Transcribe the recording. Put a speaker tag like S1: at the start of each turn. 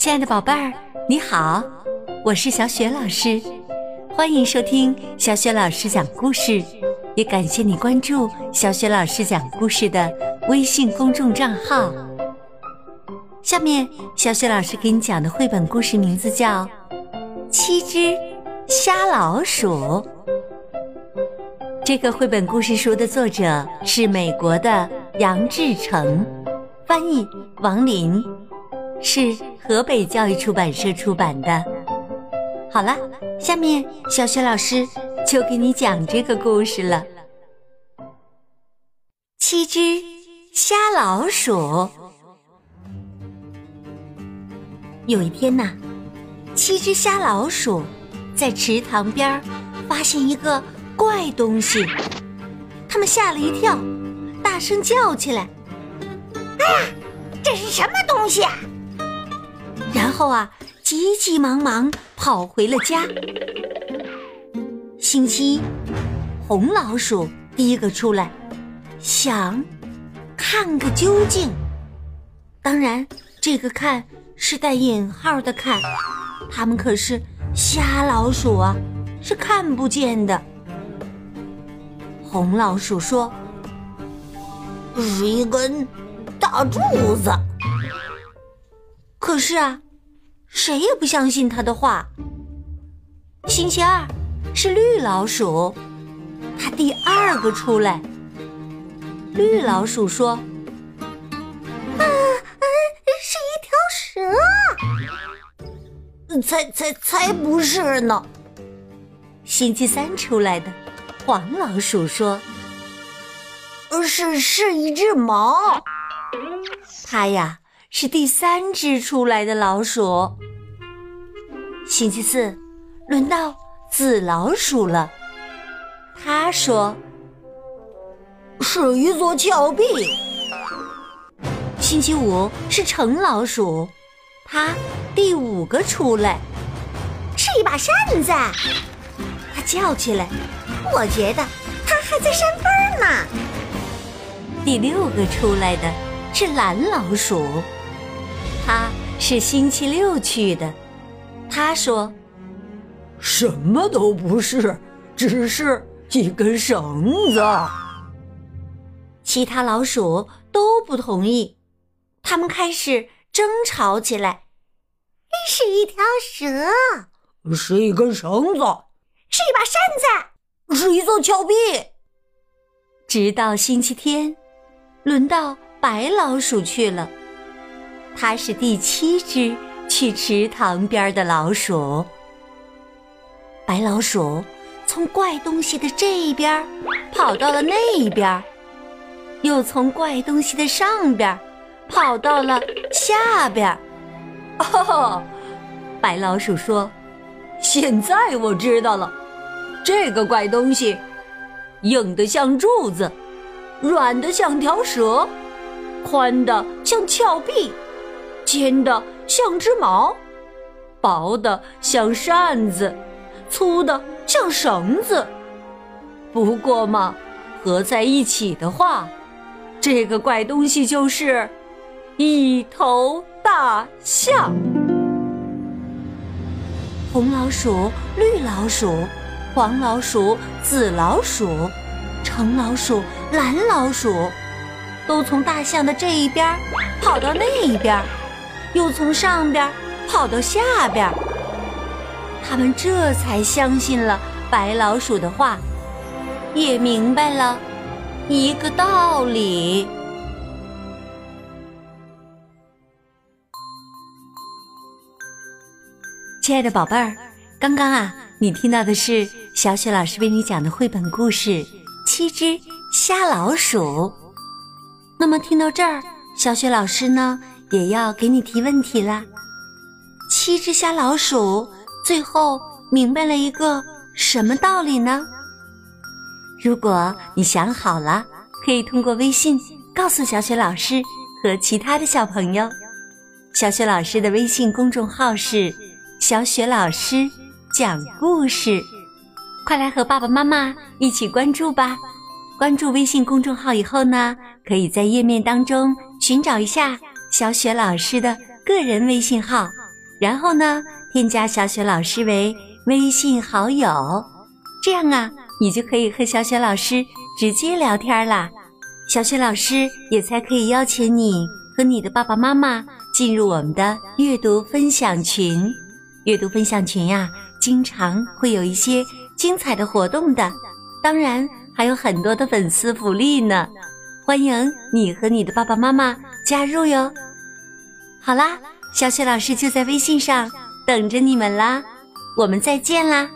S1: 亲爱的宝贝儿，你好，我是小雪老师，欢迎收听小雪老师讲故事，也感谢你关注小雪老师讲故事的微信公众账号。下面，小雪老师给你讲的绘本故事名字叫《七只瞎老鼠》。这个绘本故事书的作者是美国的杨志成，翻译王林，是河北教育出版社出版的。好了，下面小雪老师就给你讲这个故事了。七只瞎老鼠。有一天呐，七只瞎老鼠在池塘边发现一个。怪东西，他们吓了一跳，大声叫起来：“
S2: 哎呀，这是什么东西啊？”
S1: 后啊，急急忙忙跑回了家。星期一，红老鼠第一个出来，想看个究竟。当然，这个“看”是带引号的“看”，他们可是瞎老鼠啊，是看不见的。红老鼠说：“
S2: 是一根大柱子。”
S1: 可是啊，谁也不相信他的话。星期二是绿老鼠，它第二个出来。绿老鼠说：“
S2: 啊，是一条
S1: 蛇。”才才才不是呢！星期三出来的。黄老鼠说：“
S2: 是是一只猫，
S1: 它呀是第三只出来的老鼠。星期四，轮到紫老鼠了。他说：
S2: 是一座峭壁。
S1: 星期五是橙老鼠，它第五个出来，
S2: 是一把扇子。
S1: 它叫起来。
S2: 我觉得它还在扇风呢。
S1: 第六个出来的是蓝老鼠，它是星期六去的。他说：“
S3: 什么都不是，只是一根绳子。”
S1: 其他老鼠都不同意，他们开始争吵起来。
S2: 是一条蛇，
S3: 是一根绳子，
S2: 是一把扇子。
S3: 是一座峭壁。
S1: 直到星期天，轮到白老鼠去了。它是第七只去池塘边的老鼠。白老鼠从怪东西的这一边跑到了那边，又从怪东西的上边跑到了下边。
S3: 哦，
S1: 白老鼠说：“
S3: 现在我知道了。”这个怪东西，硬的像柱子，软的像条蛇，宽的像峭壁，尖的像只矛，薄的像扇子，粗的像绳子。不过嘛，合在一起的话，这个怪东西就是一头大象。
S1: 红老鼠，绿老鼠。黄老鼠、紫老鼠、橙老鼠、蓝老鼠，都从大象的这一边跑到那一边，又从上边跑到下边。他们这才相信了白老鼠的话，也明白了一个道理。亲爱的宝贝儿，刚刚啊，你听到的是。小雪老师为你讲的绘本故事《七只瞎老鼠》。那么听到这儿，小雪老师呢也要给你提问题啦。七只瞎老鼠最后明白了一个什么道理呢？如果你想好了，可以通过微信告诉小雪老师和其他的小朋友。小雪老师的微信公众号是“小雪老师讲故事”。快来和爸爸妈妈一起关注吧！关注微信公众号以后呢，可以在页面当中寻找一下小雪老师的个人微信号，然后呢，添加小雪老师为微信好友，这样啊，你就可以和小雪老师直接聊天啦。小雪老师也才可以邀请你和你的爸爸妈妈进入我们的阅读分享群。阅读分享群呀，经常会有一些精彩的活动的，当然还有很多的粉丝福利呢。欢迎你和你的爸爸妈妈加入哟。好啦，小雪老师就在微信上等着你们啦，我们再见啦。